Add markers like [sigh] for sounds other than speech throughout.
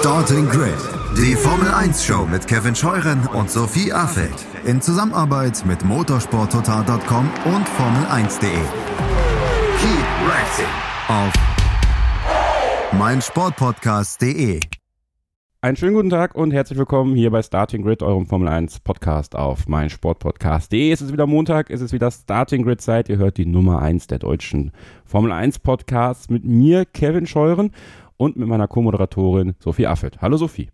Starting Grid, die Formel 1 Show mit Kevin Scheuren und Sophie Affeld in Zusammenarbeit mit motorsporttotal.com und Formel1.de. Keep racing auf meinsportpodcast.de. Einen schönen guten Tag und herzlich willkommen hier bei Starting Grid, eurem Formel 1 Podcast auf meinsportpodcast.de. Es ist wieder Montag, es ist wieder Starting Grid Zeit. Ihr hört die Nummer 1 der deutschen Formel 1 Podcasts mit mir, Kevin Scheuren und mit meiner Co-Moderatorin Sophie Affelt. Hallo Sophie.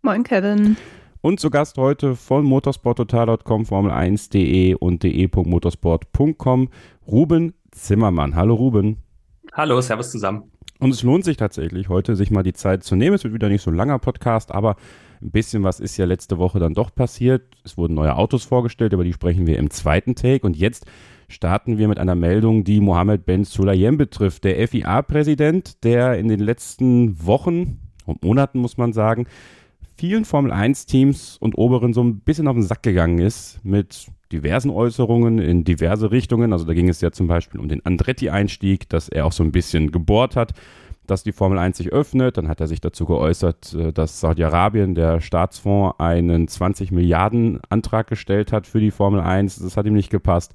Moin Kevin. Und zu Gast heute von motorsporttotal.com, Formel1.de und de.motorsport.com Ruben Zimmermann. Hallo Ruben. Hallo, servus zusammen. Und es lohnt sich tatsächlich heute, sich mal die Zeit zu nehmen. Es wird wieder nicht so ein langer Podcast, aber ein bisschen was ist ja letzte Woche dann doch passiert. Es wurden neue Autos vorgestellt, über die sprechen wir im zweiten Take. Und jetzt starten wir mit einer Meldung, die Mohammed Ben Sulayem betrifft. Der FIA-Präsident, der in den letzten Wochen und Monaten, muss man sagen, vielen Formel-1-Teams und Oberen so ein bisschen auf den Sack gegangen ist mit diversen Äußerungen in diverse Richtungen. Also da ging es ja zum Beispiel um den Andretti-Einstieg, dass er auch so ein bisschen gebohrt hat, dass die Formel 1 sich öffnet. Dann hat er sich dazu geäußert, äh, dass Saudi-Arabien, der Staatsfonds, einen 20 Milliarden Antrag gestellt hat für die Formel 1. Das hat ihm nicht gepasst.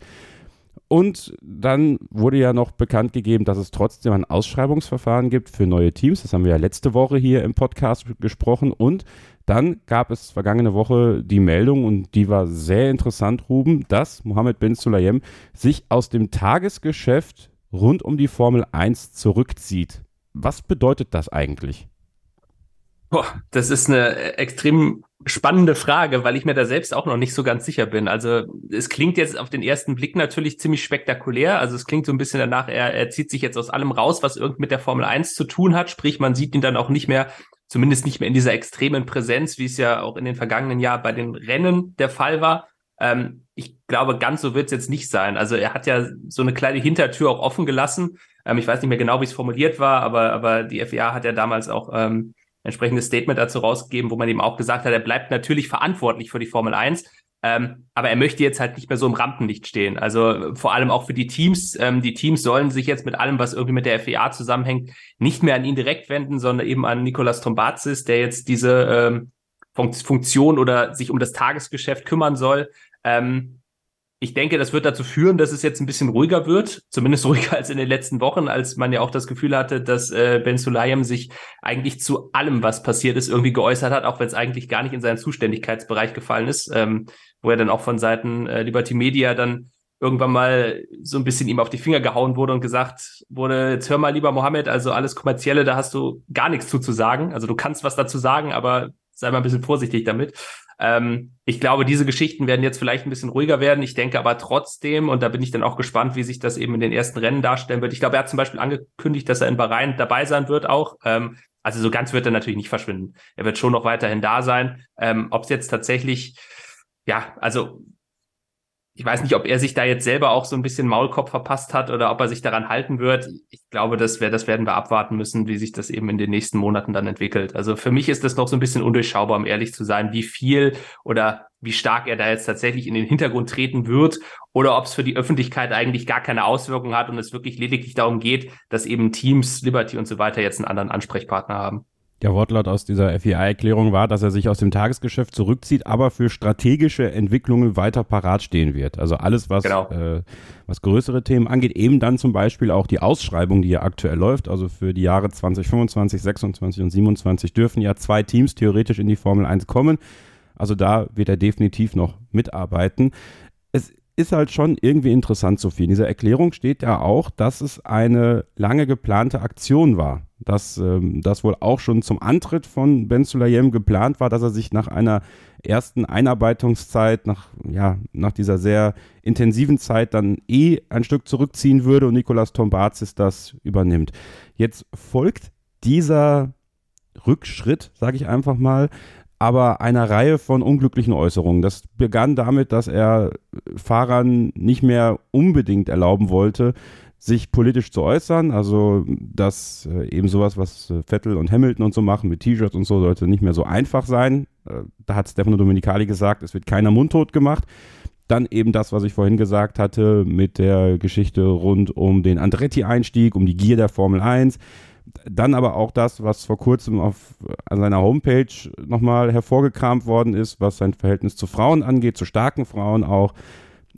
Und dann wurde ja noch bekannt gegeben, dass es trotzdem ein Ausschreibungsverfahren gibt für neue Teams. Das haben wir ja letzte Woche hier im Podcast gesprochen. Und dann gab es vergangene Woche die Meldung, und die war sehr interessant, Ruben, dass Mohammed bin Sulayem sich aus dem Tagesgeschäft rund um die Formel 1 zurückzieht. Was bedeutet das eigentlich? Boah, das ist eine extrem spannende Frage, weil ich mir da selbst auch noch nicht so ganz sicher bin. Also es klingt jetzt auf den ersten Blick natürlich ziemlich spektakulär. Also es klingt so ein bisschen danach, er, er zieht sich jetzt aus allem raus, was irgend mit der Formel 1 zu tun hat. Sprich, man sieht ihn dann auch nicht mehr, zumindest nicht mehr in dieser extremen Präsenz, wie es ja auch in den vergangenen Jahren bei den Rennen der Fall war. Ähm, ich glaube, ganz so wird es jetzt nicht sein. Also er hat ja so eine kleine Hintertür auch offen gelassen. Ähm, ich weiß nicht mehr genau, wie es formuliert war, aber, aber die FIA hat ja damals auch ähm, entsprechendes Statement dazu rausgegeben, wo man eben auch gesagt hat, er bleibt natürlich verantwortlich für die Formel 1, ähm, aber er möchte jetzt halt nicht mehr so im Rampenlicht stehen. Also vor allem auch für die Teams. Ähm, die Teams sollen sich jetzt mit allem, was irgendwie mit der FIA zusammenhängt, nicht mehr an ihn direkt wenden, sondern eben an Nicolas Tombazis, der jetzt diese ähm, Funktion oder sich um das Tagesgeschäft kümmern soll. Ähm, ich denke, das wird dazu führen, dass es jetzt ein bisschen ruhiger wird, zumindest ruhiger [laughs] als in den letzten Wochen, als man ja auch das Gefühl hatte, dass äh, Ben Sulayem sich eigentlich zu allem, was passiert ist, irgendwie geäußert hat, auch wenn es eigentlich gar nicht in seinen Zuständigkeitsbereich gefallen ist, ähm, wo er dann auch von Seiten äh, Liberty Media dann irgendwann mal so ein bisschen ihm auf die Finger gehauen wurde und gesagt wurde, jetzt hör mal lieber Mohammed, also alles Kommerzielle, da hast du gar nichts zu, zu sagen. Also du kannst was dazu sagen, aber sei mal ein bisschen vorsichtig damit. Ähm, ich glaube, diese Geschichten werden jetzt vielleicht ein bisschen ruhiger werden. Ich denke aber trotzdem, und da bin ich dann auch gespannt, wie sich das eben in den ersten Rennen darstellen wird. Ich glaube, er hat zum Beispiel angekündigt, dass er in Bahrain dabei sein wird auch. Ähm, also so ganz wird er natürlich nicht verschwinden. Er wird schon noch weiterhin da sein. Ähm, Ob es jetzt tatsächlich, ja, also ich weiß nicht, ob er sich da jetzt selber auch so ein bisschen Maulkorb verpasst hat oder ob er sich daran halten wird. Ich glaube, das, wär, das werden wir abwarten müssen, wie sich das eben in den nächsten Monaten dann entwickelt. Also für mich ist das noch so ein bisschen undurchschaubar, um ehrlich zu sein, wie viel oder wie stark er da jetzt tatsächlich in den Hintergrund treten wird oder ob es für die Öffentlichkeit eigentlich gar keine Auswirkungen hat und es wirklich lediglich darum geht, dass eben Teams, Liberty und so weiter jetzt einen anderen Ansprechpartner haben. Der Wortlaut aus dieser FEI-Erklärung war, dass er sich aus dem Tagesgeschäft zurückzieht, aber für strategische Entwicklungen weiter parat stehen wird. Also alles, was, genau. äh, was größere Themen angeht, eben dann zum Beispiel auch die Ausschreibung, die ja aktuell läuft. Also für die Jahre 2025, 26 und 27 dürfen ja zwei Teams theoretisch in die Formel 1 kommen. Also da wird er definitiv noch mitarbeiten. Es ist halt schon irgendwie interessant, Sophie. In dieser Erklärung steht ja auch, dass es eine lange geplante Aktion war. Dass ähm, das wohl auch schon zum Antritt von Ben Sulayem geplant war, dass er sich nach einer ersten Einarbeitungszeit, nach, ja, nach dieser sehr intensiven Zeit dann eh ein Stück zurückziehen würde und Nicolas Tombazis das übernimmt. Jetzt folgt dieser Rückschritt, sage ich einfach mal, aber einer Reihe von unglücklichen Äußerungen. Das begann damit, dass er Fahrern nicht mehr unbedingt erlauben wollte, sich politisch zu äußern. Also, dass äh, eben sowas, was äh, Vettel und Hamilton und so machen mit T-Shirts und so, sollte nicht mehr so einfach sein. Äh, da hat Stefano Domenicali gesagt, es wird keiner mundtot gemacht. Dann eben das, was ich vorhin gesagt hatte, mit der Geschichte rund um den Andretti-Einstieg, um die Gier der Formel 1 Dann aber auch das, was vor kurzem auf an seiner Homepage nochmal hervorgekramt worden ist, was sein Verhältnis zu Frauen angeht, zu starken Frauen auch.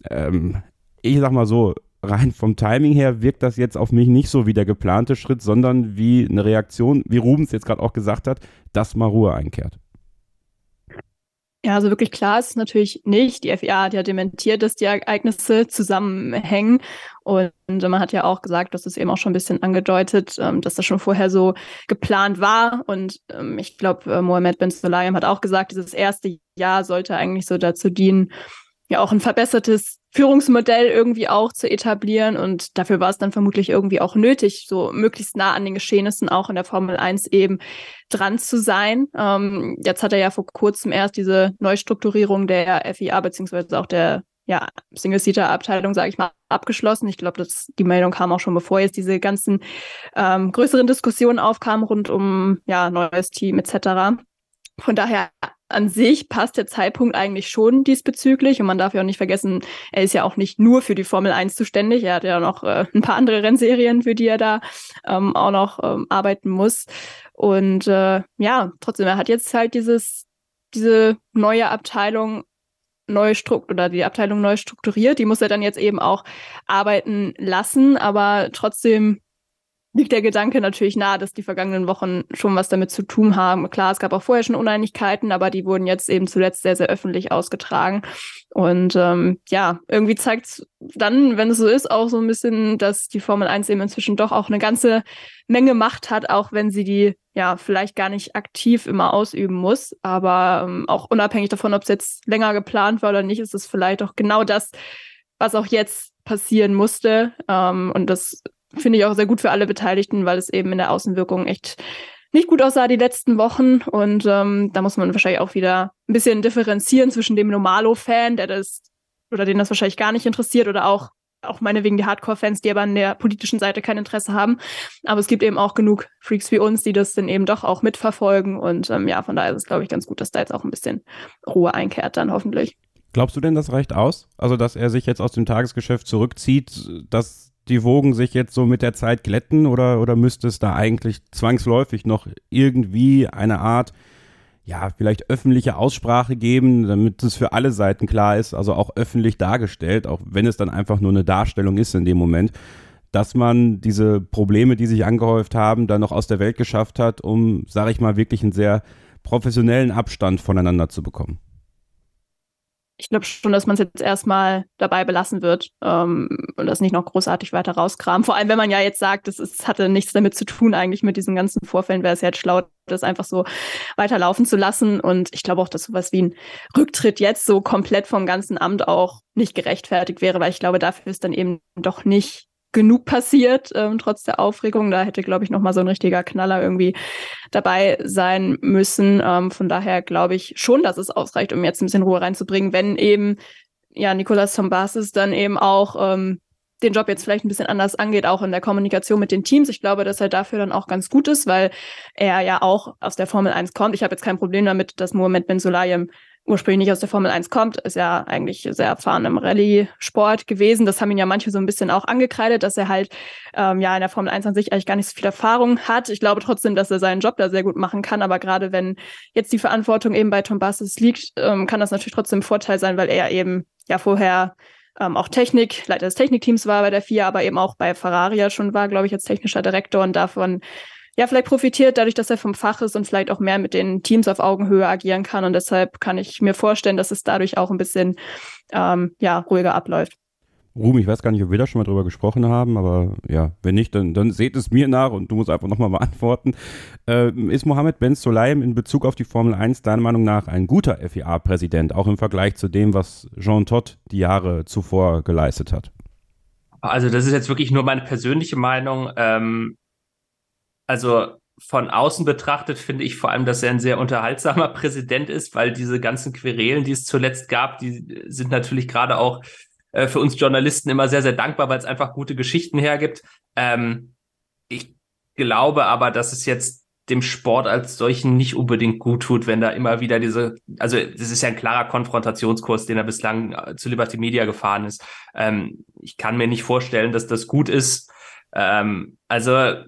Ähm, ich sag mal so, rein vom Timing her wirkt das jetzt auf mich nicht so wie der geplante Schritt, sondern wie eine Reaktion, wie Rubens jetzt gerade auch gesagt hat, dass mal Ruhe einkehrt. Ja, also wirklich klar ist es natürlich nicht. Die FIA hat ja dementiert, dass die Ereignisse zusammenhängen. Und man hat ja auch gesagt, das ist eben auch schon ein bisschen angedeutet, ähm, dass das schon vorher so geplant war. Und ähm, ich glaube, äh, Mohamed Ben Sulayem hat auch gesagt, dieses erste Jahr sollte eigentlich so dazu dienen, ja auch ein verbessertes Führungsmodell irgendwie auch zu etablieren. Und dafür war es dann vermutlich irgendwie auch nötig, so möglichst nah an den Geschehnissen auch in der Formel 1 eben dran zu sein. Ähm, jetzt hat er ja vor kurzem erst diese Neustrukturierung der FIA beziehungsweise auch der ja, Single-Seater-Abteilung, sage ich mal, abgeschlossen. Ich glaube, die Meldung kam auch schon, bevor jetzt diese ganzen ähm, größeren Diskussionen aufkamen rund um ja neues Team etc. Von daher an sich passt der Zeitpunkt eigentlich schon diesbezüglich. Und man darf ja auch nicht vergessen, er ist ja auch nicht nur für die Formel 1 zuständig. Er hat ja noch äh, ein paar andere Rennserien, für die er da ähm, auch noch ähm, arbeiten muss. Und äh, ja, trotzdem, er hat jetzt halt dieses, diese neue Abteilung neu strukt oder die Abteilung neu strukturiert. Die muss er dann jetzt eben auch arbeiten lassen, aber trotzdem liegt der Gedanke natürlich nahe, dass die vergangenen Wochen schon was damit zu tun haben. Klar, es gab auch vorher schon Uneinigkeiten, aber die wurden jetzt eben zuletzt sehr, sehr öffentlich ausgetragen. Und ähm, ja, irgendwie zeigt es dann, wenn es so ist, auch so ein bisschen, dass die Formel 1 eben inzwischen doch auch eine ganze Menge Macht hat, auch wenn sie die ja vielleicht gar nicht aktiv immer ausüben muss. Aber ähm, auch unabhängig davon, ob es jetzt länger geplant war oder nicht, ist es vielleicht auch genau das, was auch jetzt passieren musste. Ähm, und das finde ich auch sehr gut für alle Beteiligten, weil es eben in der Außenwirkung echt nicht gut aussah die letzten Wochen. Und ähm, da muss man wahrscheinlich auch wieder ein bisschen differenzieren zwischen dem Normalo-Fan, der das oder den das wahrscheinlich gar nicht interessiert, oder auch auch meinetwegen die Hardcore-Fans, die aber an der politischen Seite kein Interesse haben. Aber es gibt eben auch genug Freaks wie uns, die das dann eben doch auch mitverfolgen. Und ähm, ja, von daher ist es, glaube ich, ganz gut, dass da jetzt auch ein bisschen Ruhe einkehrt dann hoffentlich. Glaubst du denn, das reicht aus? Also, dass er sich jetzt aus dem Tagesgeschäft zurückzieht, dass die Wogen sich jetzt so mit der Zeit glätten oder, oder müsste es da eigentlich zwangsläufig noch irgendwie eine Art, ja, vielleicht öffentliche Aussprache geben, damit es für alle Seiten klar ist, also auch öffentlich dargestellt, auch wenn es dann einfach nur eine Darstellung ist in dem Moment, dass man diese Probleme, die sich angehäuft haben, dann noch aus der Welt geschafft hat, um, sage ich mal, wirklich einen sehr professionellen Abstand voneinander zu bekommen ich glaube schon, dass man es jetzt erstmal dabei belassen wird ähm, und das nicht noch großartig weiter rauskramen. Vor allem, wenn man ja jetzt sagt, es hatte nichts damit zu tun, eigentlich mit diesen ganzen Vorfällen, wäre es jetzt schlau, das einfach so weiterlaufen zu lassen. Und ich glaube auch, dass sowas wie ein Rücktritt jetzt so komplett vom ganzen Amt auch nicht gerechtfertigt wäre, weil ich glaube, dafür ist dann eben doch nicht genug passiert, ähm, trotz der Aufregung. Da hätte, glaube ich, noch mal so ein richtiger Knaller irgendwie dabei sein müssen. Ähm, von daher glaube ich schon, dass es ausreicht, um jetzt ein bisschen Ruhe reinzubringen, wenn eben ja Nicolas Tombasis dann eben auch ähm, den Job jetzt vielleicht ein bisschen anders angeht, auch in der Kommunikation mit den Teams. Ich glaube, dass er dafür dann auch ganz gut ist, weil er ja auch aus der Formel 1 kommt. Ich habe jetzt kein Problem damit, dass Mohamed Ben Sulayem ursprünglich nicht aus der Formel 1 kommt, ist ja eigentlich sehr erfahren im Rallye-Sport gewesen. Das haben ihn ja manche so ein bisschen auch angekreidet, dass er halt ähm, ja in der Formel 1 an sich eigentlich gar nicht so viel Erfahrung hat. Ich glaube trotzdem, dass er seinen Job da sehr gut machen kann, aber gerade wenn jetzt die Verantwortung eben bei Tom Basses liegt, ähm, kann das natürlich trotzdem ein Vorteil sein, weil er eben ja vorher ähm, auch Technik, Leiter des Technikteams war bei der FIA, aber eben auch bei Ferrari ja schon war, glaube ich, als technischer Direktor und davon ja, vielleicht profitiert dadurch, dass er vom Fach ist und vielleicht auch mehr mit den Teams auf Augenhöhe agieren kann. Und deshalb kann ich mir vorstellen, dass es dadurch auch ein bisschen ähm, ja, ruhiger abläuft. Ruhm, ich weiß gar nicht, ob wir da schon mal drüber gesprochen haben, aber ja, wenn nicht, dann, dann seht es mir nach und du musst einfach nochmal [laughs] beantworten. Äh, ist Mohammed Ben Solaim in Bezug auf die Formel 1 deiner Meinung nach ein guter FIA-Präsident, auch im Vergleich zu dem, was Jean Todt die Jahre zuvor geleistet hat? Also das ist jetzt wirklich nur meine persönliche Meinung. Ähm, also von außen betrachtet finde ich vor allem, dass er ein sehr unterhaltsamer [laughs] Präsident ist, weil diese ganzen Querelen, die es zuletzt gab, die sind natürlich gerade auch äh, für uns Journalisten immer sehr, sehr dankbar, weil es einfach gute Geschichten hergibt. Ähm, ich glaube aber, dass es jetzt dem Sport als solchen nicht unbedingt gut tut, wenn da immer wieder diese, also das ist ja ein klarer Konfrontationskurs, den er bislang äh, zu Liberty Media gefahren ist. Ähm, ich kann mir nicht vorstellen, dass das gut ist. Ähm, also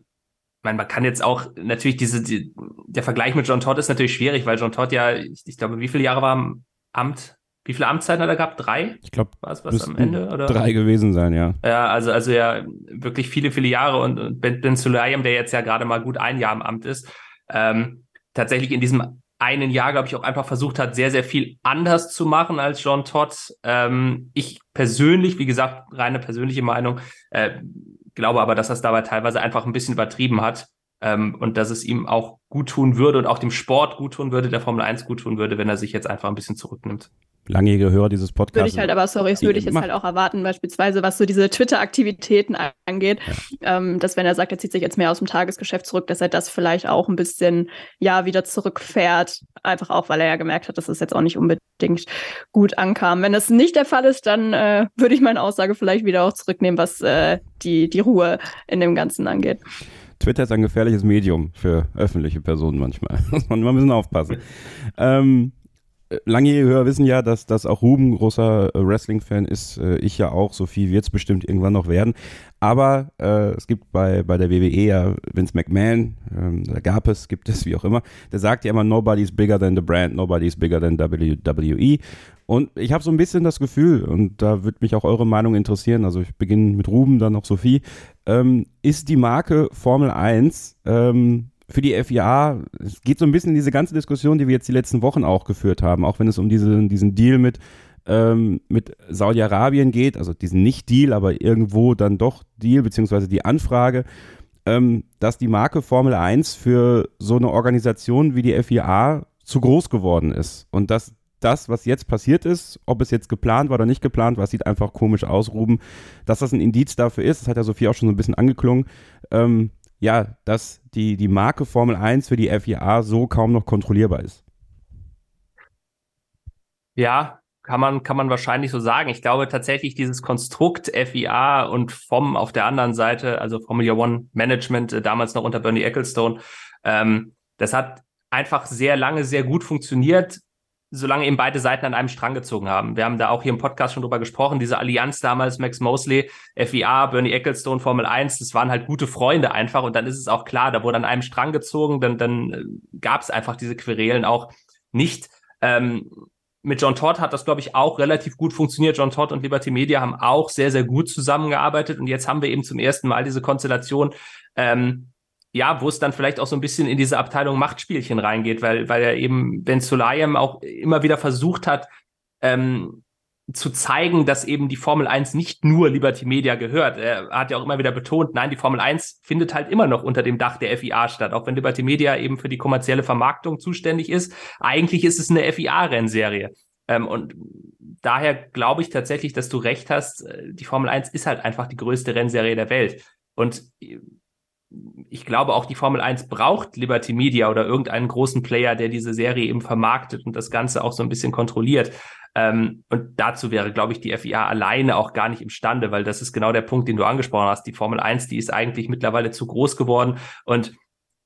meine, man kann jetzt auch natürlich diese, die, der Vergleich mit John Todd ist natürlich schwierig, weil John Todd ja, ich, ich glaube, wie viele Jahre war im Amt? Wie viele Amtszeiten hat er gehabt? Drei? Ich glaube, was, was am Ende? Oder? Drei gewesen sein, ja. Ja, also, also ja, wirklich viele, viele Jahre und Ben, ben Sulayem, der jetzt ja gerade mal gut ein Jahr im Amt ist, ähm, tatsächlich in diesem einen Jahr, glaube ich, auch einfach versucht hat, sehr, sehr viel anders zu machen als John Todd. Ähm, ich persönlich, wie gesagt, reine persönliche Meinung, äh, glaube aber, dass er es dabei teilweise einfach ein bisschen übertrieben hat ähm, und dass es ihm auch gut tun würde und auch dem Sport gut tun würde, der Formel 1 gut tun würde, wenn er sich jetzt einfach ein bisschen zurücknimmt langjährige Hörer dieses Podcasts. Würde ich halt, aber sorry, das würde ich jetzt halt auch erwarten, beispielsweise was so diese Twitter-Aktivitäten angeht, ja. ähm, dass wenn er sagt, er zieht sich jetzt mehr aus dem Tagesgeschäft zurück, dass er das vielleicht auch ein bisschen, ja, wieder zurückfährt, einfach auch, weil er ja gemerkt hat, dass es jetzt auch nicht unbedingt gut ankam. Wenn das nicht der Fall ist, dann äh, würde ich meine Aussage vielleicht wieder auch zurücknehmen, was äh, die, die Ruhe in dem Ganzen angeht. Twitter ist ein gefährliches Medium für öffentliche Personen manchmal. [laughs] Muss man mal ein bisschen aufpassen. Ähm, langjährige Hörer wissen ja, dass, dass auch Ruben großer äh, Wrestling-Fan ist. Äh, ich ja auch. Sophie wird es bestimmt irgendwann noch werden. Aber äh, es gibt bei, bei der WWE ja Vince McMahon, ähm, da gab es, gibt es, wie auch immer, der sagt ja immer, nobody's bigger than the brand, nobody's bigger than WWE. Und ich habe so ein bisschen das Gefühl, und da würde mich auch eure Meinung interessieren, also ich beginne mit Ruben, dann noch Sophie, ähm, ist die Marke Formel 1 ähm, für die FIA, es geht so ein bisschen in diese ganze Diskussion, die wir jetzt die letzten Wochen auch geführt haben, auch wenn es um diese, diesen Deal mit, ähm, mit Saudi-Arabien geht, also diesen Nicht-Deal, aber irgendwo dann doch Deal, beziehungsweise die Anfrage, ähm, dass die Marke Formel 1 für so eine Organisation wie die FIA zu groß geworden ist. Und dass das, was jetzt passiert ist, ob es jetzt geplant war oder nicht geplant war, sieht einfach komisch aus, Ruben, dass das ein Indiz dafür ist, das hat ja Sophie auch schon so ein bisschen angeklungen, ähm, ja, dass die, die Marke Formel 1 für die FIA so kaum noch kontrollierbar ist. Ja, kann man, kann man wahrscheinlich so sagen. Ich glaube tatsächlich, dieses Konstrukt FIA und vom auf der anderen Seite, also Formula One Management, äh, damals noch unter Bernie Ecclestone, ähm, das hat einfach sehr lange sehr gut funktioniert solange eben beide Seiten an einem Strang gezogen haben. Wir haben da auch hier im Podcast schon drüber gesprochen, diese Allianz damals, Max Mosley, FIA, Bernie Ecclestone, Formel 1, das waren halt gute Freunde einfach und dann ist es auch klar, da wurde an einem Strang gezogen, dann, dann äh, gab es einfach diese Querelen auch nicht. Ähm, mit John Todd hat das, glaube ich, auch relativ gut funktioniert. John Todd und Liberty Media haben auch sehr, sehr gut zusammengearbeitet und jetzt haben wir eben zum ersten Mal diese Konstellation, ähm, ja, wo es dann vielleicht auch so ein bisschen in diese Abteilung Machtspielchen reingeht, weil, weil er eben Ben Sulayem auch immer wieder versucht hat, ähm, zu zeigen, dass eben die Formel 1 nicht nur Liberty Media gehört. Er hat ja auch immer wieder betont, nein, die Formel 1 findet halt immer noch unter dem Dach der FIA statt, auch wenn Liberty Media eben für die kommerzielle Vermarktung zuständig ist. Eigentlich ist es eine FIA-Rennserie. Ähm, und daher glaube ich tatsächlich, dass du recht hast, äh, die Formel 1 ist halt einfach die größte Rennserie der Welt. Und ich glaube auch die Formel 1 braucht Liberty Media oder irgendeinen großen Player, der diese Serie eben vermarktet und das Ganze auch so ein bisschen kontrolliert. Ähm, und dazu wäre, glaube ich, die FIA alleine auch gar nicht imstande, weil das ist genau der Punkt, den du angesprochen hast. Die Formel 1, die ist eigentlich mittlerweile zu groß geworden und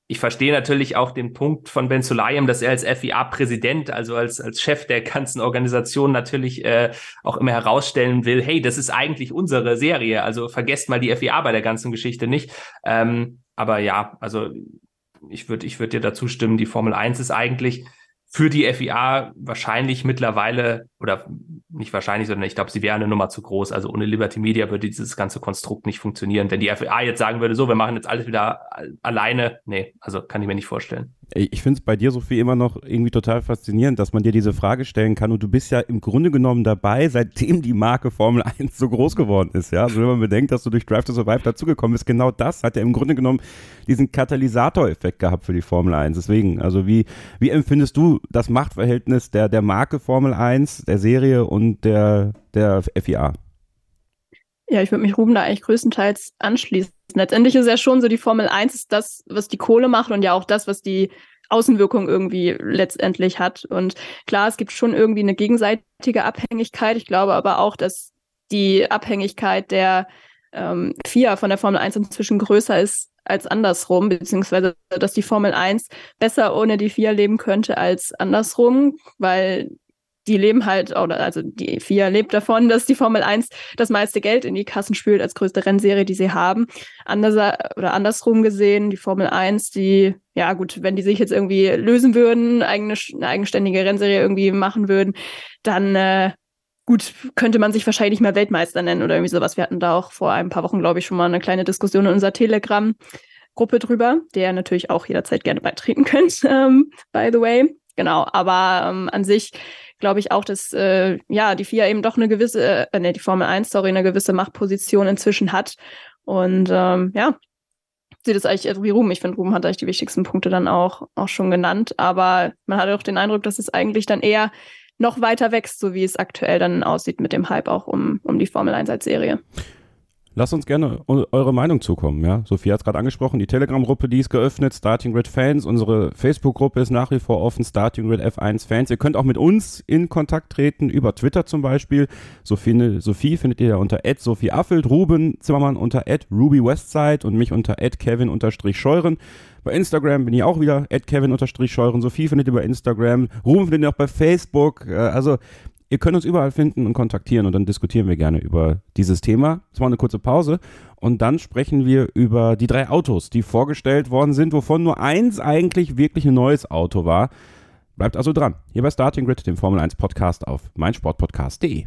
ich verstehe natürlich auch den Punkt von Ben Sulayem, dass er als FIA-Präsident, also als, als Chef der ganzen Organisation natürlich äh, auch immer herausstellen will, hey, das ist eigentlich unsere Serie, also vergesst mal die FIA bei der ganzen Geschichte nicht. Ähm, aber ja, also ich würde ich würde dir dazu stimmen, die Formel 1 ist eigentlich für die FIA wahrscheinlich mittlerweile, oder nicht wahrscheinlich, sondern ich glaube, sie wäre eine Nummer zu groß. Also ohne Liberty Media würde dieses ganze Konstrukt nicht funktionieren. Wenn die FIA jetzt sagen würde, so, wir machen jetzt alles wieder alleine, nee, also kann ich mir nicht vorstellen. Ich finde es bei dir, Sophie, immer noch irgendwie total faszinierend, dass man dir diese Frage stellen kann und du bist ja im Grunde genommen dabei, seitdem die Marke Formel 1 so groß geworden ist. Ja? Also wenn man bedenkt, dass du durch Drive to Survive dazugekommen bist, genau das hat ja im Grunde genommen diesen Katalysatoreffekt gehabt für die Formel 1. Deswegen, also wie, wie empfindest du das Machtverhältnis der, der Marke Formel 1, der Serie und der, der FIA? Ja, ich würde mich Ruben da eigentlich größtenteils anschließen. Letztendlich ist ja schon so, die Formel 1 ist das, was die Kohle macht und ja auch das, was die Außenwirkung irgendwie letztendlich hat. Und klar, es gibt schon irgendwie eine gegenseitige Abhängigkeit. Ich glaube aber auch, dass die Abhängigkeit der ähm, FIA von der Formel 1 inzwischen größer ist als andersrum, beziehungsweise dass die Formel 1 besser ohne die FIA leben könnte als andersrum, weil die leben halt, oder also die FIA lebt davon, dass die Formel 1 das meiste Geld in die Kassen spült als größte Rennserie, die sie haben. Anders, oder andersrum gesehen, die Formel 1, die, ja gut, wenn die sich jetzt irgendwie lösen würden, eigene, eine eigenständige Rennserie irgendwie machen würden, dann äh, gut, könnte man sich wahrscheinlich mal Weltmeister nennen oder irgendwie sowas. Wir hatten da auch vor ein paar Wochen, glaube ich, schon mal eine kleine Diskussion in unserer Telegram-Gruppe drüber, der natürlich auch jederzeit gerne beitreten [laughs] könnt, ähm, by the way. Genau, aber ähm, an sich glaube ich auch, dass äh, ja die FIA eben doch eine gewisse, äh, ne, die Formel 1, sorry, eine gewisse Machtposition inzwischen hat. Und ähm, ja, sieht es eigentlich wie Ruhm. Ich finde, Ruhm hat eigentlich die wichtigsten Punkte dann auch, auch schon genannt. Aber man hat auch den Eindruck, dass es eigentlich dann eher noch weiter wächst, so wie es aktuell dann aussieht mit dem Hype auch um, um die Formel 1 als Serie. Lasst uns gerne eure Meinung zukommen. Ja? Sophie hat es gerade angesprochen, die Telegram-Gruppe, die ist geöffnet, Starting Grid Fans. Unsere Facebook-Gruppe ist nach wie vor offen, Starting Grid F1 Fans. Ihr könnt auch mit uns in Kontakt treten, über Twitter zum Beispiel. Sophie, Sophie findet ihr unter Sophie Affelt, Ruben Zimmermann unter RubyWestside und mich unter Kevin-Scheuren. Bei Instagram bin ich auch wieder Kevin-Scheuren. Sophie findet ihr bei Instagram. Ruben findet ihr auch bei Facebook. Äh, also Ihr könnt uns überall finden und kontaktieren und dann diskutieren wir gerne über dieses Thema. Es war eine kurze Pause und dann sprechen wir über die drei Autos, die vorgestellt worden sind, wovon nur eins eigentlich wirklich ein neues Auto war. Bleibt also dran. Hier bei Starting Grid, dem Formel 1 Podcast auf meinsportpodcast.de.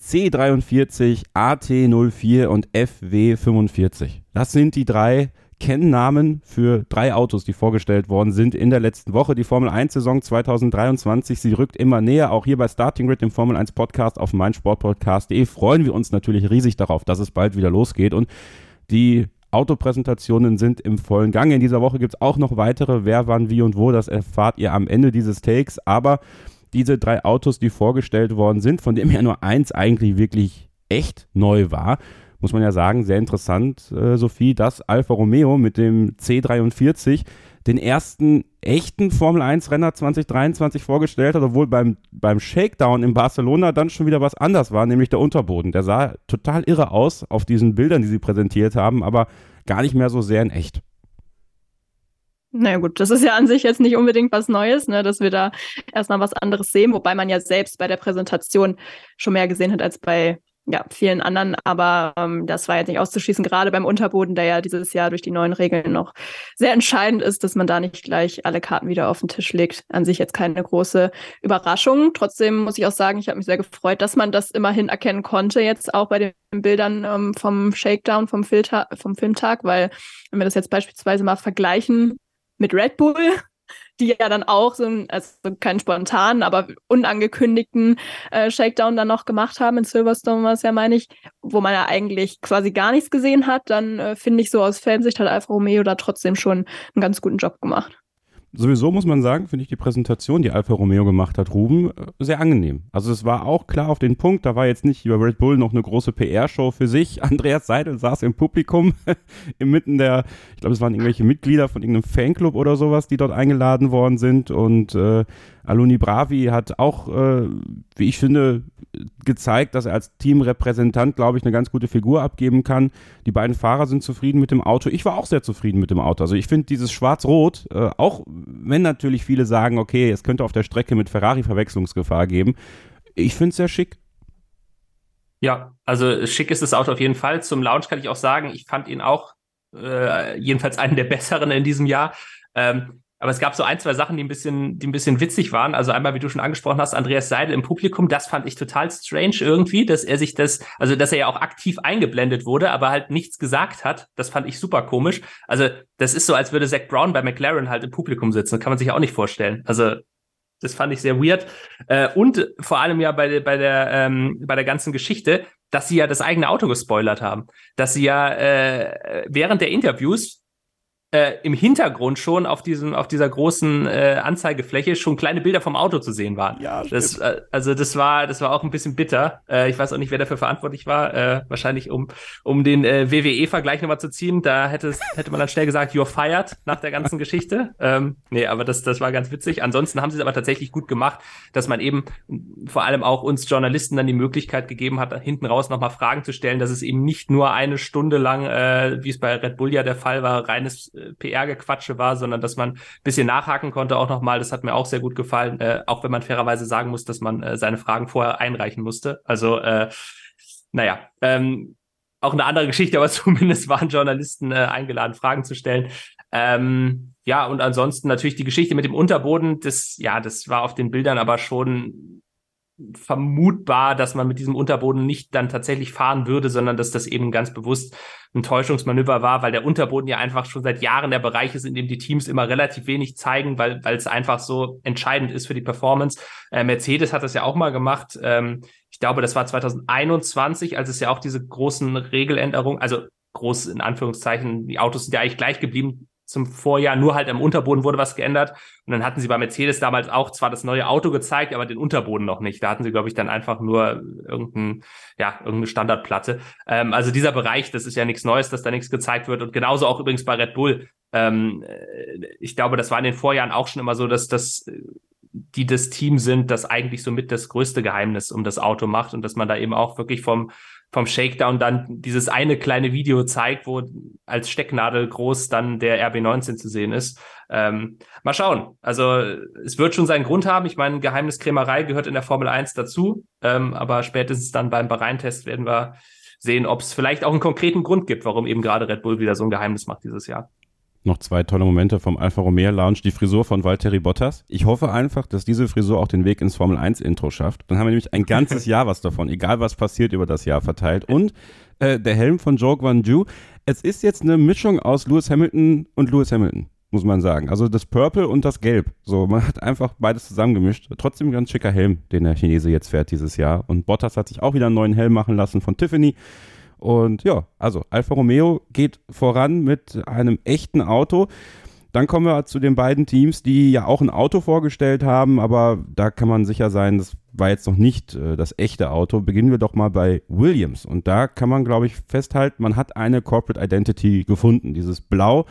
C43, AT04 und FW45. Das sind die drei Kennnamen für drei Autos, die vorgestellt worden sind in der letzten Woche. Die Formel 1 Saison 2023, sie rückt immer näher. Auch hier bei Starting Grid, dem Formel 1 Podcast auf meinsportpodcast.de freuen wir uns natürlich riesig darauf, dass es bald wieder losgeht. Und die Autopräsentationen sind im vollen Gang. In dieser Woche gibt es auch noch weitere. Wer, wann, wie und wo, das erfahrt ihr am Ende dieses Takes. Aber diese drei Autos, die vorgestellt worden sind, von dem ja nur eins eigentlich wirklich echt neu war, muss man ja sagen, sehr interessant, äh, Sophie, dass Alfa Romeo mit dem C43 den ersten echten Formel 1 Renner 2023 vorgestellt hat, obwohl beim, beim Shakedown in Barcelona dann schon wieder was anders war, nämlich der Unterboden. Der sah total irre aus auf diesen Bildern, die sie präsentiert haben, aber gar nicht mehr so sehr in echt. Naja gut, das ist ja an sich jetzt nicht unbedingt was Neues, ne, dass wir da erstmal was anderes sehen, wobei man ja selbst bei der Präsentation schon mehr gesehen hat als bei ja, vielen anderen, aber ähm, das war jetzt nicht auszuschließen, gerade beim Unterboden, der ja dieses Jahr durch die neuen Regeln noch sehr entscheidend ist, dass man da nicht gleich alle Karten wieder auf den Tisch legt. An sich jetzt keine große Überraschung. Trotzdem muss ich auch sagen, ich habe mich sehr gefreut, dass man das immerhin erkennen konnte, jetzt auch bei den Bildern ähm, vom Shakedown, vom, Filter, vom Filmtag, weil wenn wir das jetzt beispielsweise mal vergleichen mit Red Bull, die ja dann auch so einen, also keinen spontanen, aber unangekündigten äh, Shakedown dann noch gemacht haben. In Silverstone war ja, meine ich, wo man ja eigentlich quasi gar nichts gesehen hat, dann äh, finde ich so aus Fansicht hat Alfa Romeo da trotzdem schon einen ganz guten Job gemacht sowieso muss man sagen, finde ich die Präsentation, die Alfa Romeo gemacht hat, Ruben, äh, sehr angenehm. Also es war auch klar auf den Punkt, da war jetzt nicht über Red Bull noch eine große PR-Show für sich. [laughs] Andreas Seidel saß im Publikum [laughs] inmitten der, ich glaube, es waren irgendwelche Mitglieder von irgendeinem Fanclub oder sowas, die dort eingeladen worden sind und äh, Aluni Bravi hat auch, äh, wie ich finde, gezeigt, dass er als Teamrepräsentant, glaube ich, eine ganz gute Figur abgeben kann. Die beiden Fahrer sind zufrieden mit dem Auto. Ich war auch sehr zufrieden mit dem Auto. Also ich finde dieses Schwarz-Rot, äh, auch wenn natürlich viele sagen, okay, es könnte auf der Strecke mit Ferrari-Verwechslungsgefahr geben, ich finde es sehr schick. Ja, also schick ist das Auto auf jeden Fall. Zum Lounge kann ich auch sagen, ich fand ihn auch äh, jedenfalls einen der [laughs] besseren in diesem Jahr. Ähm, aber es gab so ein, zwei Sachen, die ein bisschen, die ein bisschen witzig waren. Also einmal, wie du schon angesprochen hast, Andreas Seidel im Publikum, das fand ich total strange irgendwie, dass er sich das, also dass er ja auch aktiv eingeblendet wurde, aber halt nichts gesagt hat. Das fand ich super komisch. Also das ist so, als würde Zach Brown bei McLaren halt im Publikum sitzen. Das kann man sich auch nicht vorstellen. Also das fand ich sehr weird. Äh, und vor allem ja bei, bei, der, ähm, bei der ganzen Geschichte, dass sie ja das eigene Auto gespoilert haben. Dass sie ja äh, während der Interviews äh, im Hintergrund schon auf diesem auf dieser großen äh, Anzeigefläche schon kleine Bilder vom Auto zu sehen waren. Ja, das, äh, also das war das war auch ein bisschen bitter. Äh, ich weiß auch nicht, wer dafür verantwortlich war. Äh, wahrscheinlich um um den äh, WWE-Vergleich nochmal zu ziehen. Da hätte hätte man dann schnell gesagt, you're fired nach der ganzen Geschichte. Ähm, nee, aber das das war ganz witzig. Ansonsten haben sie es aber tatsächlich gut gemacht, dass man eben vor allem auch uns Journalisten dann die Möglichkeit gegeben hat, hinten raus nochmal Fragen zu stellen, dass es eben nicht nur eine Stunde lang, äh, wie es bei Red Bull ja der Fall war, reines äh, PR-Gequatsche war, sondern dass man ein bisschen nachhaken konnte auch nochmal. Das hat mir auch sehr gut gefallen, äh, auch wenn man fairerweise sagen muss, dass man äh, seine Fragen vorher einreichen musste. Also, äh, naja, ähm, auch eine andere Geschichte, aber [laughs] zumindest waren Journalisten äh, eingeladen, Fragen zu stellen. Ähm, ja, und ansonsten natürlich die Geschichte mit dem Unterboden, das, ja, das war auf den Bildern aber schon vermutbar, dass man mit diesem Unterboden nicht dann tatsächlich fahren würde, sondern dass das eben ganz bewusst ein Täuschungsmanöver war, weil der Unterboden ja einfach schon seit Jahren der Bereich ist, in dem die Teams immer relativ wenig zeigen, weil weil es einfach so entscheidend ist für die Performance. Äh, Mercedes hat das ja auch mal gemacht. Ähm, ich glaube, das war 2021, als es ja auch diese großen Regeländerungen, also groß in Anführungszeichen, die Autos sind ja eigentlich gleich geblieben, zum Vorjahr, nur halt am Unterboden wurde was geändert. Und dann hatten sie bei Mercedes damals auch zwar das neue Auto gezeigt, aber den Unterboden noch nicht. Da hatten sie, glaube ich, dann einfach nur irgendein, ja, irgendeine Standardplatte. Ähm, also dieser Bereich, das ist ja nichts Neues, dass da nichts gezeigt wird. Und genauso auch übrigens bei Red Bull. Ähm, äh, ich glaube, das war in den Vorjahren auch schon immer so, dass das die das Team sind, das eigentlich somit das größte Geheimnis um das Auto macht und dass man da eben auch wirklich vom vom Shakedown dann dieses eine kleine Video zeigt, wo als Stecknadel groß dann der RB19 zu sehen ist. Ähm, mal schauen. Also es wird schon seinen Grund haben. Ich meine, Geheimniskrämerei gehört in der Formel 1 dazu. Ähm, aber spätestens dann beim Bahrain-Test werden wir sehen, ob es vielleicht auch einen konkreten Grund gibt, warum eben gerade Red Bull wieder so ein Geheimnis macht dieses Jahr noch zwei tolle Momente vom Alfa Romeo Lounge, die Frisur von Valtteri Bottas. Ich hoffe einfach, dass diese Frisur auch den Weg ins Formel 1 Intro schafft. Dann haben wir nämlich ein ganzes [laughs] Jahr was davon, egal was passiert über das Jahr verteilt. Und äh, der Helm von Joe Guan Ju. Es ist jetzt eine Mischung aus Lewis Hamilton und Lewis Hamilton, muss man sagen. Also das Purple und das Gelb. So, man hat einfach beides zusammengemischt. Trotzdem ein ganz schicker Helm, den der Chinese jetzt fährt dieses Jahr. Und Bottas hat sich auch wieder einen neuen Helm machen lassen von Tiffany. Und ja, also Alfa Romeo geht voran mit einem echten Auto. Dann kommen wir zu den beiden Teams, die ja auch ein Auto vorgestellt haben, aber da kann man sicher sein, das war jetzt noch nicht äh, das echte Auto. Beginnen wir doch mal bei Williams. Und da kann man, glaube ich, festhalten, man hat eine Corporate Identity gefunden. Dieses Blau,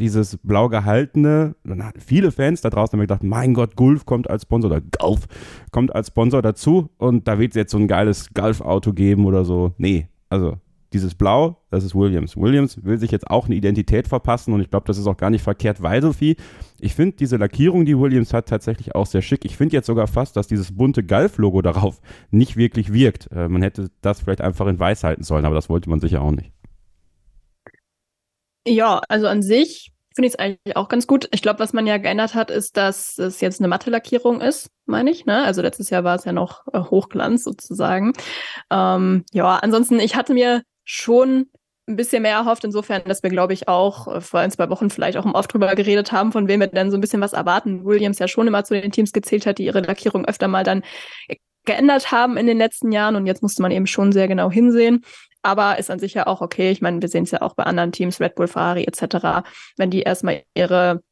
dieses blau gehaltene. viele Fans da draußen haben gedacht, mein Gott, Gulf kommt als Sponsor oder Golf kommt als Sponsor dazu und da wird es jetzt so ein geiles Golf-Auto geben oder so. Nee, also dieses Blau, das ist Williams. Williams will sich jetzt auch eine Identität verpassen und ich glaube, das ist auch gar nicht verkehrt, weil Sophie, ich finde diese Lackierung, die Williams hat, tatsächlich auch sehr schick. Ich finde jetzt sogar fast, dass dieses bunte Golf-Logo darauf [laughs] nicht wirklich wirkt. Äh, man hätte das vielleicht einfach in weiß halten sollen, aber das wollte man sicher auch nicht. Ja, also an sich finde ich es eigentlich auch ganz gut. Ich glaube, was man ja geändert hat, ist, dass es jetzt eine matte Lackierung ist, meine ich. Ne? Also letztes Jahr war es ja noch äh, Hochglanz sozusagen. Ähm, ja, ansonsten, ich hatte mir schon ein bisschen mehr erhofft, insofern, dass wir, glaube ich, auch äh, vor ein, zwei Wochen vielleicht auch oft drüber geredet haben, von wem wir denn so ein bisschen was erwarten. Williams ja schon immer zu den Teams gezählt hat, die ihre Lackierung öfter mal dann geändert haben in den letzten Jahren und jetzt musste man eben schon sehr genau hinsehen. Aber ist an sich ja auch okay. Ich meine, wir sehen es ja auch bei anderen Teams, Red Bull, Ferrari etc. Wenn die erstmal ihre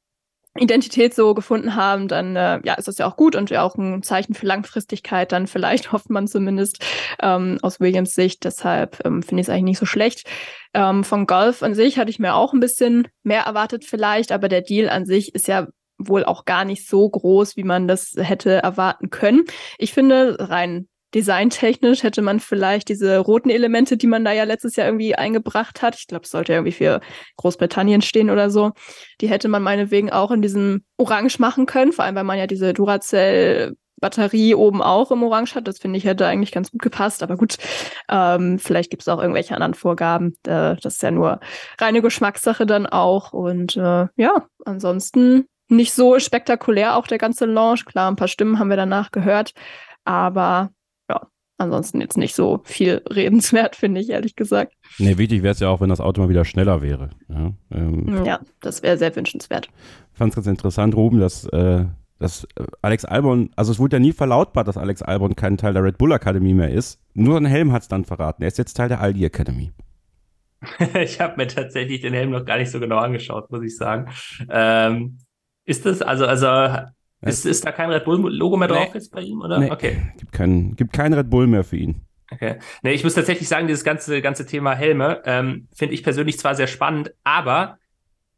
Identität so gefunden haben, dann äh, ja, ist das ja auch gut und ja auch ein Zeichen für Langfristigkeit. Dann vielleicht [laughs] hofft man zumindest ähm, aus Williams Sicht. Deshalb ähm, finde ich es eigentlich nicht so schlecht. Ähm, von Golf an sich hatte ich mir auch ein bisschen mehr erwartet vielleicht, aber der Deal an sich ist ja wohl auch gar nicht so groß, wie man das hätte erwarten können. Ich finde rein designtechnisch hätte man vielleicht diese roten Elemente, die man da ja letztes Jahr irgendwie eingebracht hat, ich glaube, es sollte irgendwie für Großbritannien stehen oder so, die hätte man meinetwegen auch in diesem Orange machen können, vor allem weil man ja diese Duracell Batterie oben auch im Orange hat. Das finde ich hätte eigentlich ganz gut gepasst. Aber gut, ähm, vielleicht gibt es auch irgendwelche anderen Vorgaben. Äh, das ist ja nur reine Geschmackssache dann auch. Und äh, ja, ansonsten nicht so spektakulär auch der ganze Launch. Klar, ein paar Stimmen haben wir danach gehört. Aber ansonsten jetzt nicht so viel redenswert, finde ich, ehrlich gesagt. Nee, wichtig wäre es ja auch, wenn das Auto mal wieder schneller wäre. Ja, ähm, ja das wäre sehr wünschenswert. Fand es ganz interessant, Ruben, dass, äh, dass Alex Albon, also es wurde ja nie verlautbart, dass Alex Albon kein Teil der Red Bull Akademie mehr ist. Nur ein Helm hat es dann verraten. Er ist jetzt Teil der Aldi Academy. [laughs] ich habe mir tatsächlich den Helm noch gar nicht so genau angeschaut, muss ich sagen. Ähm, ist das, also, also ist, ist da kein Red Bull-Logo mehr drauf nee. jetzt bei ihm, oder? Nee. Okay. Gibt kein, gibt kein Red Bull mehr für ihn. Okay. Nee, ich muss tatsächlich sagen, dieses ganze, ganze Thema Helme ähm, finde ich persönlich zwar sehr spannend, aber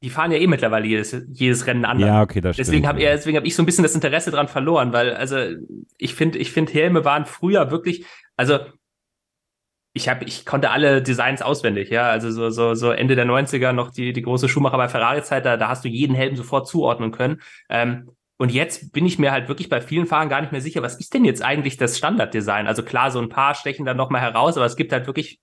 die fahren ja eh mittlerweile jedes, jedes Rennen anders. Ja, okay, das deswegen stimmt. Hab, deswegen habe ich so ein bisschen das Interesse dran verloren, weil, also, ich finde, ich finde, Helme waren früher wirklich, also, ich habe, ich konnte alle Designs auswendig, ja. Also so, so, so Ende der 90er noch die, die große Schuhmacher bei Ferrari-Zeit, da, da hast du jeden Helm sofort zuordnen können. Ähm, und jetzt bin ich mir halt wirklich bei vielen Fahrern gar nicht mehr sicher, was ist denn jetzt eigentlich das Standarddesign? Also klar, so ein paar stechen dann nochmal heraus, aber es gibt halt wirklich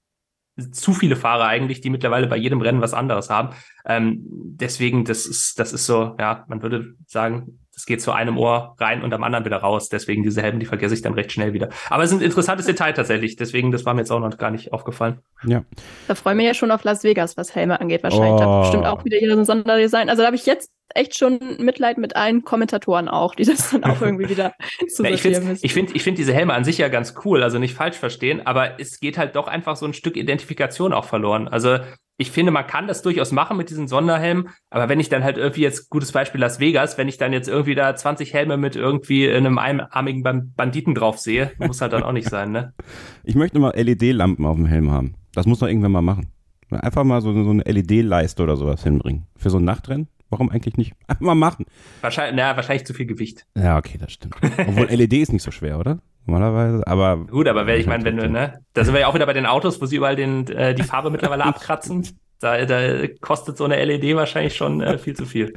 zu viele Fahrer eigentlich, die mittlerweile bei jedem Rennen was anderes haben. Ähm, deswegen, das ist, das ist so, ja, man würde sagen, das geht zu einem Ohr rein und am anderen wieder raus. Deswegen diese Helme, die vergesse ich dann recht schnell wieder. Aber es ist ein interessantes Detail tatsächlich. Deswegen, das war mir jetzt auch noch gar nicht aufgefallen. Ja. Da freuen wir ja schon auf Las Vegas, was Helme angeht. Wahrscheinlich oh. da bestimmt auch wieder ein Sonderdesign. Also da habe ich jetzt echt schon Mitleid mit allen Kommentatoren auch, die das dann auch irgendwie wieder zu [laughs] ja, Ich finde ich find, ich find diese Helme an sich ja ganz cool, also nicht falsch verstehen, aber es geht halt doch einfach so ein Stück Identifikation auch verloren. Also ich finde, man kann das durchaus machen mit diesen Sonderhelmen, aber wenn ich dann halt irgendwie jetzt, gutes Beispiel Las Vegas, wenn ich dann jetzt irgendwie da 20 Helme mit irgendwie einem einarmigen Banditen drauf sehe, muss halt dann auch nicht sein, ne? [laughs] Ich möchte mal LED-Lampen auf dem Helm haben. Das muss man irgendwann mal machen. Einfach mal so, so eine LED-Leiste oder sowas hinbringen. Für so ein Nachtrennen. Warum eigentlich nicht? [laughs] Einfach mal machen. Wahrscheinlich, na, wahrscheinlich zu viel Gewicht. Ja, okay, das stimmt. Obwohl LED ist nicht so schwer, oder? Normalerweise, aber. Gut, aber wenn ich meine, wenn du, ne? Da sind wir ja auch wieder bei den Autos, wo sie überall den, äh, die Farbe mittlerweile [laughs] abkratzen. Da, da kostet so eine LED wahrscheinlich schon äh, viel zu viel.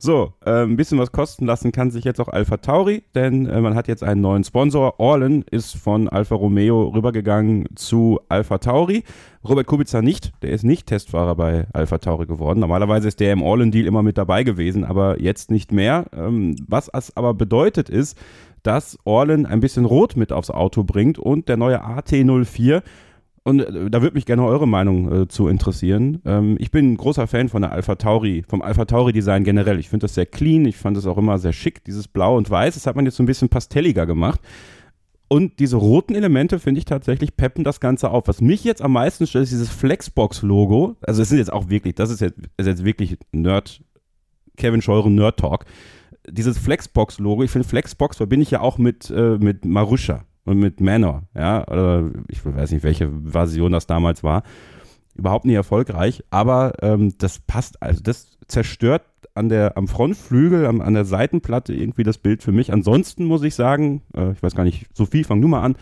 So, äh, ein bisschen was kosten lassen kann sich jetzt auch Alpha Tauri, denn äh, man hat jetzt einen neuen Sponsor. Orlen ist von Alfa Romeo rübergegangen zu Alpha Tauri. Robert Kubica nicht, der ist nicht Testfahrer bei Alpha Tauri geworden. Normalerweise ist der im Orlen-Deal immer mit dabei gewesen, aber jetzt nicht mehr. Ähm, was es aber bedeutet ist, dass Orlen ein bisschen Rot mit aufs Auto bringt und der neue AT04 und äh, da würde mich gerne eure Meinung äh, zu interessieren. Ähm, ich bin ein großer Fan von der Alpha Tauri, vom Alpha Tauri Design generell. Ich finde das sehr clean, ich fand das auch immer sehr schick, dieses Blau und Weiß. Das hat man jetzt so ein bisschen pastelliger gemacht. Und diese roten Elemente, finde ich tatsächlich, peppen das Ganze auf. Was mich jetzt am meisten stört, ist dieses Flexbox-Logo. Also es sind jetzt auch wirklich, das ist jetzt, ist jetzt wirklich Nerd, Kevin Scheuren Nerd Talk. Dieses Flexbox-Logo, ich finde Flexbox verbinde ich ja auch mit, äh, mit Marusha und mit Manor, ja, oder ich weiß nicht, welche Version das damals war. Überhaupt nicht erfolgreich, aber ähm, das passt, also das zerstört an der, am Frontflügel, am, an der Seitenplatte irgendwie das Bild für mich. Ansonsten muss ich sagen, äh, ich weiß gar nicht, Sophie, fang du mal an.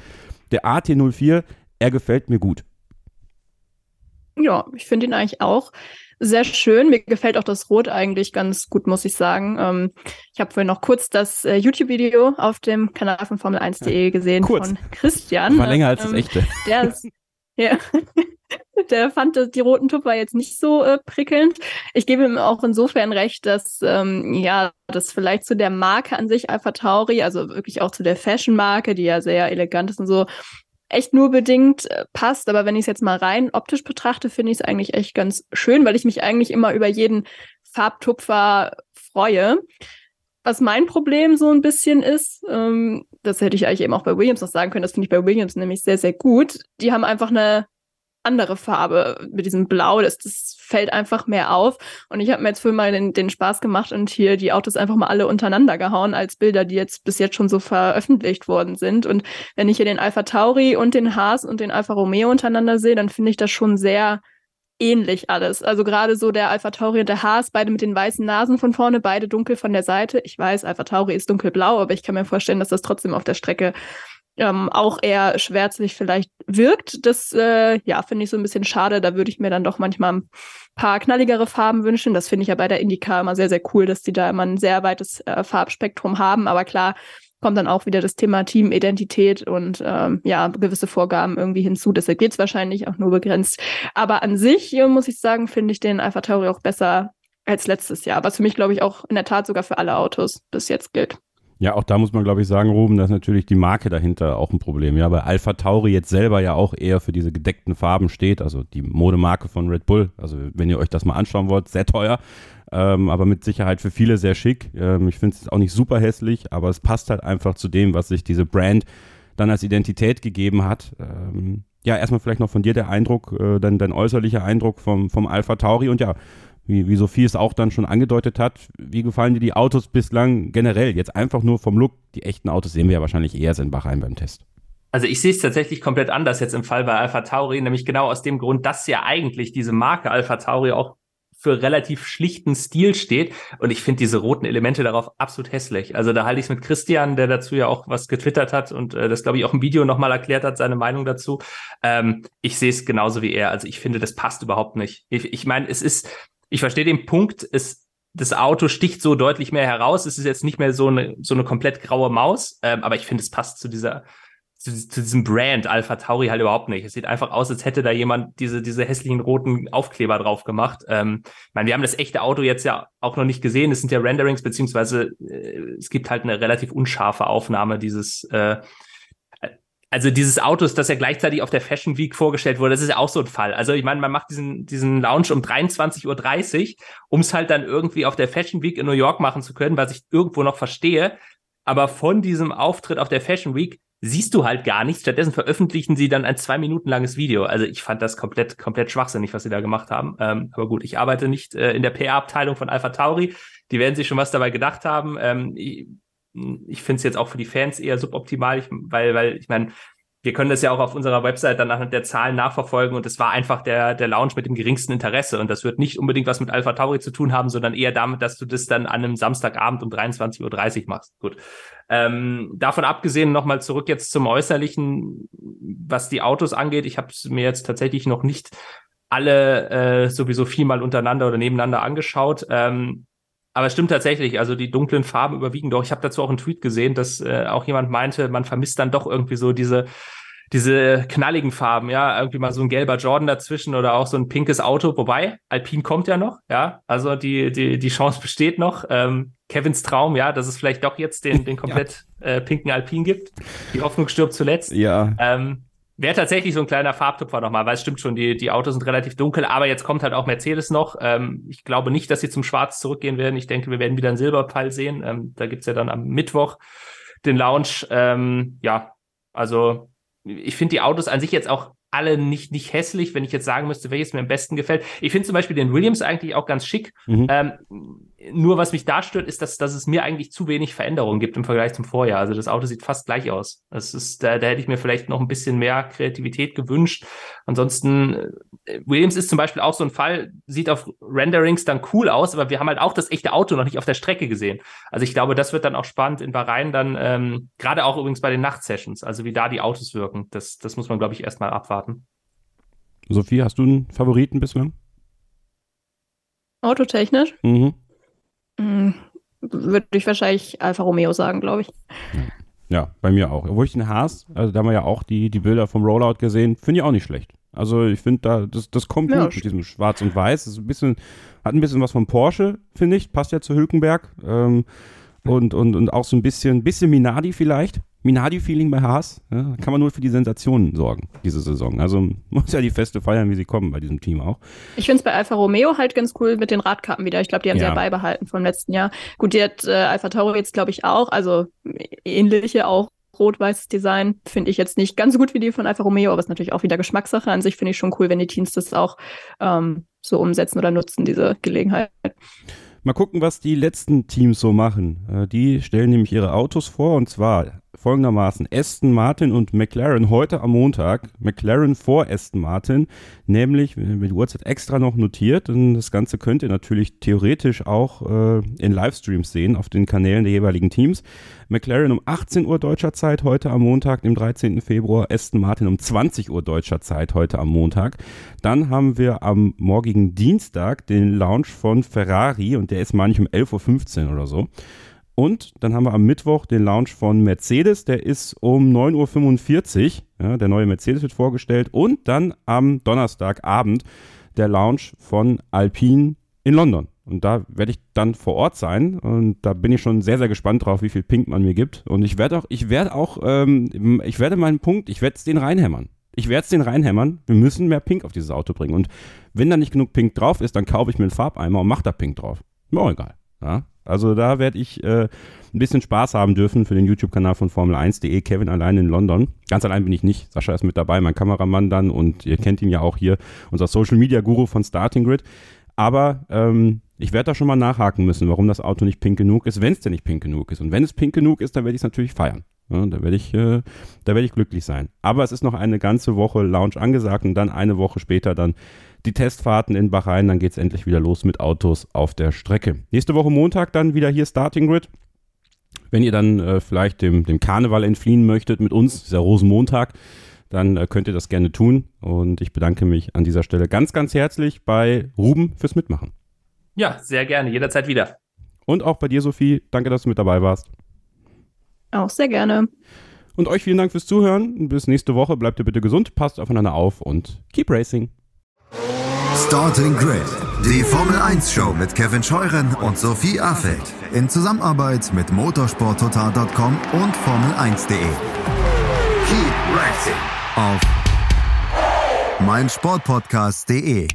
Der AT04, er gefällt mir gut. Ja, ich finde ihn eigentlich auch sehr schön. Mir gefällt auch das Rot eigentlich ganz gut, muss ich sagen. Ähm, ich habe vorhin noch kurz das äh, YouTube-Video auf dem Kanal von Formel1.de gesehen kurz. von Christian. War länger als ähm, das echte. [laughs] Der ist, ja. [laughs] der fand die roten Tupfer jetzt nicht so äh, prickelnd. Ich gebe ihm auch insofern recht, dass ähm, ja, das vielleicht zu der Marke an sich Alpha Tauri, also wirklich auch zu der Fashion-Marke, die ja sehr elegant ist und so, echt nur bedingt äh, passt. Aber wenn ich es jetzt mal rein optisch betrachte, finde ich es eigentlich echt ganz schön, weil ich mich eigentlich immer über jeden Farbtupfer freue. Was mein Problem so ein bisschen ist, ähm, das hätte ich eigentlich eben auch bei Williams noch sagen können, das finde ich bei Williams nämlich sehr, sehr gut. Die haben einfach eine andere Farbe mit diesem Blau. Das, das fällt einfach mehr auf. Und ich habe mir jetzt für mal den, den Spaß gemacht und hier die Autos einfach mal alle untereinander gehauen als Bilder, die jetzt bis jetzt schon so veröffentlicht worden sind. Und wenn ich hier den Alpha Tauri und den Haas und den Alpha Romeo untereinander sehe, dann finde ich das schon sehr ähnlich alles. Also gerade so der Alpha Tauri und der Haas, beide mit den weißen Nasen von vorne, beide dunkel von der Seite. Ich weiß, Alpha Tauri ist dunkelblau, aber ich kann mir vorstellen, dass das trotzdem auf der Strecke ähm, auch eher schwärzlich vielleicht wirkt. Das äh, ja, finde ich so ein bisschen schade. Da würde ich mir dann doch manchmal ein paar knalligere Farben wünschen. Das finde ich ja bei der Indica immer sehr, sehr cool, dass die da immer ein sehr weites äh, Farbspektrum haben. Aber klar, kommt dann auch wieder das Thema Teamidentität und ähm, ja, gewisse Vorgaben irgendwie hinzu. Deshalb geht es wahrscheinlich auch nur begrenzt. Aber an sich, äh, muss ich sagen, finde ich den Alpha Tauri auch besser als letztes Jahr. Was für mich, glaube ich, auch in der Tat sogar für alle Autos bis jetzt gilt. Ja, auch da muss man, glaube ich, sagen, Ruben, dass natürlich die Marke dahinter auch ein Problem. Ja, weil Alpha Tauri jetzt selber ja auch eher für diese gedeckten Farben steht, also die Modemarke von Red Bull. Also wenn ihr euch das mal anschauen wollt, sehr teuer, ähm, aber mit Sicherheit für viele sehr schick. Ähm, ich finde es auch nicht super hässlich, aber es passt halt einfach zu dem, was sich diese Brand dann als Identität gegeben hat. Ähm, ja, erstmal vielleicht noch von dir der Eindruck, äh, dein, dein äußerlicher Eindruck vom, vom Alpha Tauri und ja, wie, wie Sophie es auch dann schon angedeutet hat, wie gefallen dir die Autos bislang generell? Jetzt einfach nur vom Look. Die echten Autos sehen wir ja wahrscheinlich eher in Bahrain beim Test. Also ich sehe es tatsächlich komplett anders jetzt im Fall bei Alpha Tauri, nämlich genau aus dem Grund, dass ja eigentlich diese Marke Alpha Tauri auch für relativ schlichten Stil steht. Und ich finde diese roten Elemente darauf absolut hässlich. Also da halte ich es mit Christian, der dazu ja auch was getwittert hat und äh, das, glaube ich, auch im Video nochmal erklärt hat, seine Meinung dazu. Ähm, ich sehe es genauso wie er. Also ich finde, das passt überhaupt nicht. Ich, ich meine, es ist, ich verstehe den Punkt, es das Auto sticht so deutlich mehr heraus. Es ist jetzt nicht mehr so eine, so eine komplett graue Maus, ähm, aber ich finde, es passt zu dieser, zu, zu, diesem Brand Alpha Tauri halt überhaupt nicht. Es sieht einfach aus, als hätte da jemand diese, diese hässlichen roten Aufkleber drauf gemacht. Ähm, ich meine, wir haben das echte Auto jetzt ja auch noch nicht gesehen. Es sind ja Renderings, beziehungsweise äh, es gibt halt eine relativ unscharfe Aufnahme dieses, äh, also dieses Autos, das ja gleichzeitig auf der Fashion Week vorgestellt wurde, das ist ja auch so ein Fall. Also ich meine, man macht diesen, diesen Launch um 23.30 Uhr, um es halt dann irgendwie auf der Fashion Week in New York machen zu können, was ich irgendwo noch verstehe. Aber von diesem Auftritt auf der Fashion Week siehst du halt gar nichts. Stattdessen veröffentlichen sie dann ein zwei Minuten langes Video. Also ich fand das komplett, komplett schwachsinnig, was sie da gemacht haben. Ähm, aber gut, ich arbeite nicht äh, in der PR-Abteilung von Alpha Tauri. Die werden sich schon was dabei gedacht haben. Ähm, ich, finde es jetzt auch für die Fans eher suboptimal, ich, weil, weil ich meine, wir können das ja auch auf unserer Website dann anhand der Zahlen nachverfolgen und es war einfach der, der Launch mit dem geringsten Interesse und das wird nicht unbedingt was mit Alpha Tauri zu tun haben, sondern eher damit, dass du das dann an einem Samstagabend um 23.30 Uhr machst. Gut. Ähm, davon abgesehen nochmal zurück jetzt zum Äußerlichen, was die Autos angeht. Ich habe es mir jetzt tatsächlich noch nicht alle äh, sowieso viermal untereinander oder nebeneinander angeschaut. Ähm, aber es stimmt tatsächlich, also die dunklen Farben überwiegen doch. Ich habe dazu auch einen Tweet gesehen, dass äh, auch jemand meinte, man vermisst dann doch irgendwie so diese diese knalligen Farben, ja, irgendwie mal so ein gelber Jordan dazwischen oder auch so ein pinkes Auto, wobei Alpine kommt ja noch, ja, also die die die Chance besteht noch. Ähm, Kevins Traum, ja, dass es vielleicht doch jetzt den den [laughs] komplett ja. äh, pinken Alpine gibt. Die Hoffnung stirbt zuletzt. Ja. Ähm, Wäre tatsächlich so ein kleiner Farbtupfer nochmal, weil es stimmt schon, die, die Autos sind relativ dunkel, aber jetzt kommt halt auch Mercedes noch. Ähm, ich glaube nicht, dass sie zum Schwarz zurückgehen werden. Ich denke, wir werden wieder einen Silberpfeil sehen. Ähm, da gibt's ja dann am Mittwoch den Launch. Ähm, ja, also ich finde die Autos an sich jetzt auch alle nicht, nicht hässlich, wenn ich jetzt sagen müsste, welches mir am besten gefällt. Ich finde zum Beispiel den Williams eigentlich auch ganz schick. Mhm. Ähm, nur was mich da stört, ist, dass, dass es mir eigentlich zu wenig Veränderungen gibt im Vergleich zum Vorjahr. Also das Auto sieht fast gleich aus. Das ist, da, da hätte ich mir vielleicht noch ein bisschen mehr Kreativität gewünscht. Ansonsten, äh, Williams ist zum Beispiel auch so ein Fall, sieht auf Renderings dann cool aus, aber wir haben halt auch das echte Auto noch nicht auf der Strecke gesehen. Also ich glaube, das wird dann auch spannend in Bahrain dann, ähm, gerade auch übrigens bei den Nachtsessions, also wie da die Autos wirken. Das, das muss man, glaube ich, erstmal abwarten. Sophie, hast du einen Favoriten bislang? Autotechnisch? Mhm. Hm, würde ich wahrscheinlich Alfa Romeo sagen, glaube ich. Ja, bei mir auch. Obwohl ich den Haas, also da haben wir ja auch die, die Bilder vom Rollout gesehen, finde ich auch nicht schlecht. Also ich finde da, das, das kommt ja, gut mit diesem Schwarz und Weiß. Das ist ein bisschen, hat ein bisschen was von Porsche, finde ich. Passt ja zu Hülkenberg. Ähm, und, und, und auch so ein bisschen, bisschen Minardi vielleicht. Minardi-Feeling bei Haas. Ja, kann man nur für die Sensationen sorgen, diese Saison. Also [laughs] muss ja die Feste feiern, wie sie kommen bei diesem Team auch. Ich finde es bei Alfa Romeo halt ganz cool mit den Radkappen wieder. Ich glaube, die haben ja. sie ja beibehalten vom letzten Jahr. Gut, die hat äh, Alpha Tauri jetzt, glaube ich, auch. Also ähnliche auch rot-weißes Design finde ich jetzt nicht ganz so gut wie die von Alfa Romeo, aber ist natürlich auch wieder Geschmackssache. An sich finde ich schon cool, wenn die Teams das auch ähm, so umsetzen oder nutzen, diese Gelegenheit. Mal gucken, was die letzten Teams so machen. Äh, die stellen nämlich ihre Autos vor und zwar folgendermaßen Aston Martin und McLaren heute am Montag. McLaren vor Aston Martin, nämlich mit Uhrzeit extra noch notiert. Und das Ganze könnt ihr natürlich theoretisch auch äh, in Livestreams sehen auf den Kanälen der jeweiligen Teams. McLaren um 18 Uhr deutscher Zeit heute am Montag, dem 13. Februar. Aston Martin um 20 Uhr deutscher Zeit heute am Montag. Dann haben wir am morgigen Dienstag den Launch von Ferrari und der ist manchmal um 11.15 Uhr oder so. Und dann haben wir am Mittwoch den Launch von Mercedes, der ist um 9.45 Uhr. Ja, der neue Mercedes wird vorgestellt. Und dann am Donnerstagabend der Launch von Alpine in London. Und da werde ich dann vor Ort sein. Und da bin ich schon sehr, sehr gespannt drauf, wie viel Pink man mir gibt. Und ich werde auch, ich werde auch, ähm, ich werde meinen Punkt, ich werde es den reinhämmern. Ich werde es den reinhämmern. Wir müssen mehr Pink auf dieses Auto bringen. Und wenn da nicht genug Pink drauf ist, dann kaufe ich mir einen Farbeimer und mache da Pink drauf. Mir auch egal. Ja? Also da werde ich äh, ein bisschen Spaß haben dürfen für den YouTube-Kanal von Formel1.de. Kevin allein in London. Ganz allein bin ich nicht. Sascha ist mit dabei, mein Kameramann dann und ihr kennt ihn ja auch hier, unser Social-Media-Guru von Starting Grid. Aber ähm, ich werde da schon mal nachhaken müssen, warum das Auto nicht pink genug ist, wenn es denn nicht pink genug ist. Und wenn es pink genug ist, dann werde ich es natürlich feiern. Ja, da werde ich, äh, da werde ich glücklich sein. Aber es ist noch eine ganze Woche Lounge angesagt und dann eine Woche später dann die Testfahrten in Bahrain. Dann geht es endlich wieder los mit Autos auf der Strecke. Nächste Woche Montag dann wieder hier Starting Grid. Wenn ihr dann äh, vielleicht dem, dem Karneval entfliehen möchtet mit uns, ja Rosenmontag, dann äh, könnt ihr das gerne tun. Und ich bedanke mich an dieser Stelle ganz, ganz herzlich bei Ruben fürs Mitmachen. Ja, sehr gerne, jederzeit wieder. Und auch bei dir, Sophie. Danke, dass du mit dabei warst. Auch sehr gerne. Und euch vielen Dank fürs Zuhören. Bis nächste Woche. Bleibt ihr bitte gesund, passt aufeinander auf und keep racing. Starting Grid, die Formel 1 Show mit Kevin Scheuren und Sophie Affeld in Zusammenarbeit mit motorsporttotal.com und Formel1.de. Keep racing auf meinsportpodcast.de.